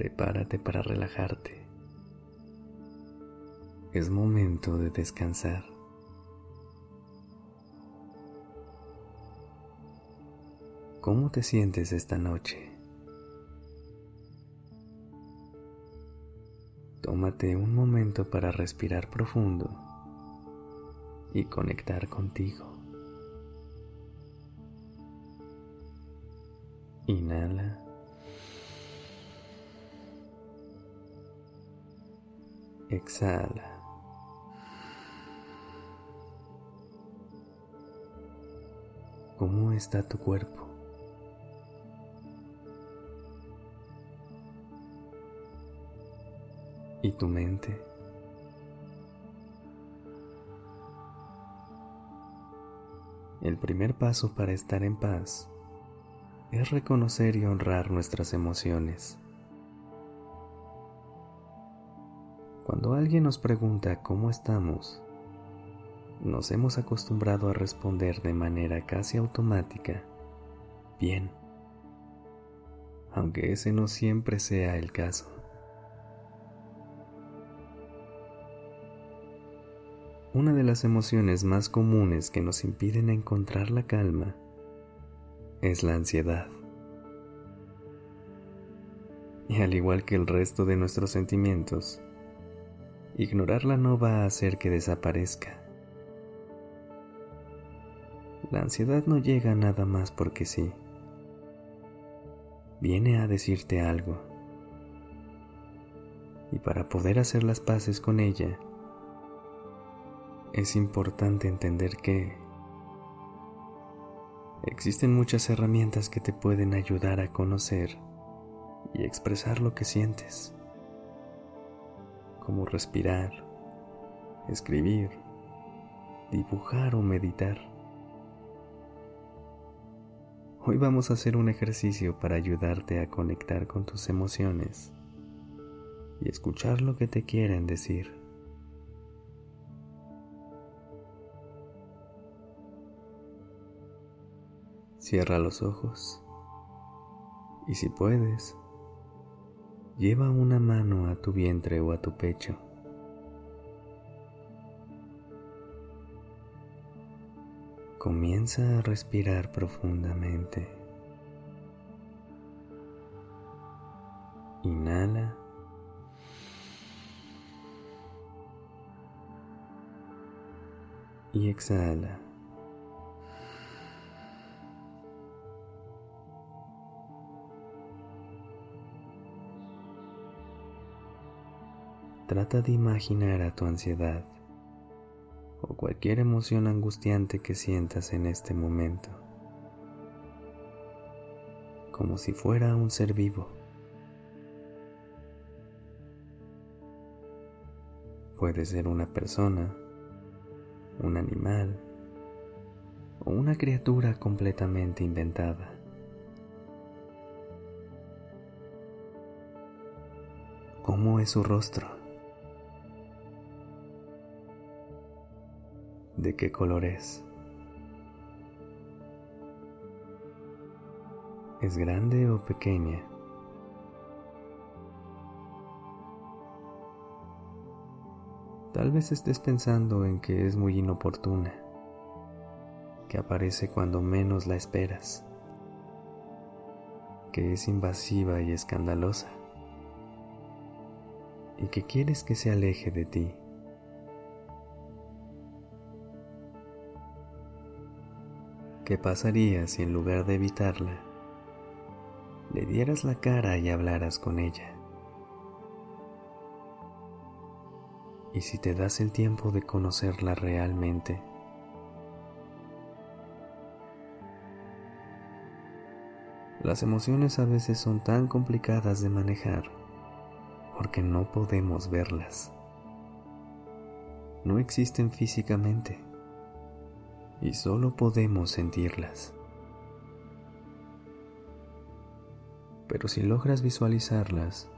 Prepárate para relajarte. Es momento de descansar. ¿Cómo te sientes esta noche? Tómate un momento para respirar profundo y conectar contigo. Inhala. Exhala. ¿Cómo está tu cuerpo? y tu mente. El primer paso para estar en paz es reconocer y honrar nuestras emociones. Cuando alguien nos pregunta cómo estamos, nos hemos acostumbrado a responder de manera casi automática, bien, aunque ese no siempre sea el caso. Una de las emociones más comunes que nos impiden encontrar la calma es la ansiedad. Y al igual que el resto de nuestros sentimientos, ignorarla no va a hacer que desaparezca. La ansiedad no llega nada más porque sí. Viene a decirte algo. Y para poder hacer las paces con ella, es importante entender que existen muchas herramientas que te pueden ayudar a conocer y expresar lo que sientes, como respirar, escribir, dibujar o meditar. Hoy vamos a hacer un ejercicio para ayudarte a conectar con tus emociones y escuchar lo que te quieren decir. Cierra los ojos y si puedes, lleva una mano a tu vientre o a tu pecho. Comienza a respirar profundamente. Inhala. Y exhala. Trata de imaginar a tu ansiedad o cualquier emoción angustiante que sientas en este momento, como si fuera un ser vivo. Puede ser una persona, un animal o una criatura completamente inventada. ¿Cómo es su rostro? De qué color es. ¿Es grande o pequeña? Tal vez estés pensando en que es muy inoportuna, que aparece cuando menos la esperas, que es invasiva y escandalosa, y que quieres que se aleje de ti. ¿Qué pasaría si en lugar de evitarla, le dieras la cara y hablaras con ella? ¿Y si te das el tiempo de conocerla realmente? Las emociones a veces son tan complicadas de manejar porque no podemos verlas. No existen físicamente y solo podemos sentirlas. Pero si logras visualizarlas,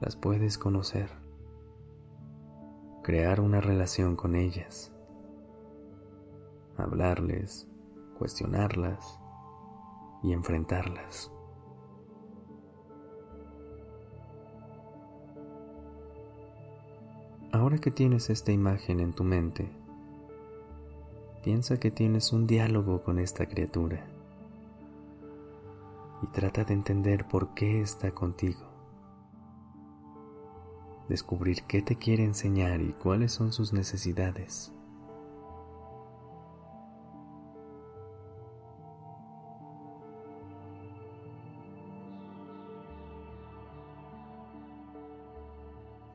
las puedes conocer, crear una relación con ellas, hablarles, cuestionarlas y enfrentarlas. Ahora que tienes esta imagen en tu mente, piensa que tienes un diálogo con esta criatura y trata de entender por qué está contigo. Descubrir qué te quiere enseñar y cuáles son sus necesidades.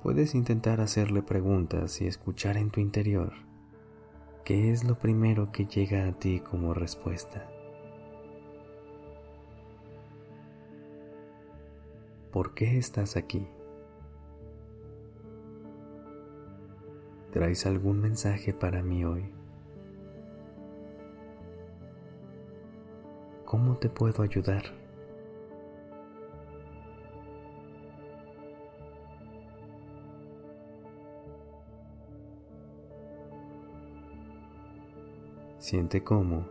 Puedes intentar hacerle preguntas y escuchar en tu interior qué es lo primero que llega a ti como respuesta. ¿Por qué estás aquí? ¿Traes algún mensaje para mí hoy? ¿Cómo te puedo ayudar? Siente cómo,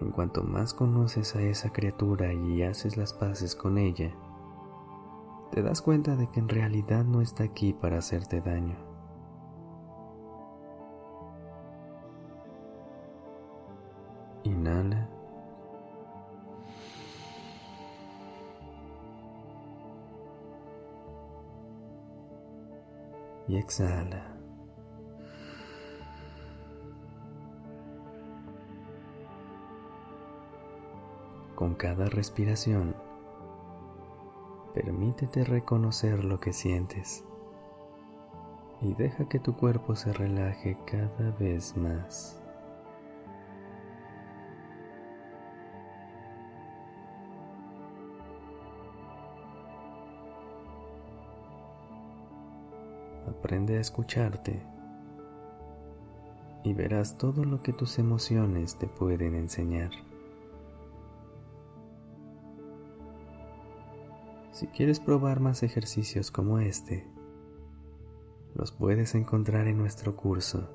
en cuanto más conoces a esa criatura y haces las paces con ella, te das cuenta de que en realidad no está aquí para hacerte daño. Inhala. Y exhala. Con cada respiración, permítete reconocer lo que sientes y deja que tu cuerpo se relaje cada vez más. Aprende a escucharte y verás todo lo que tus emociones te pueden enseñar. Si quieres probar más ejercicios como este, los puedes encontrar en nuestro curso,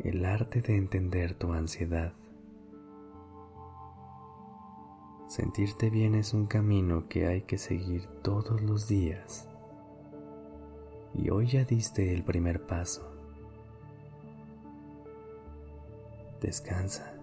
El arte de entender tu ansiedad. Sentirte bien es un camino que hay que seguir todos los días. Y hoy ya diste el primer paso. Descansa.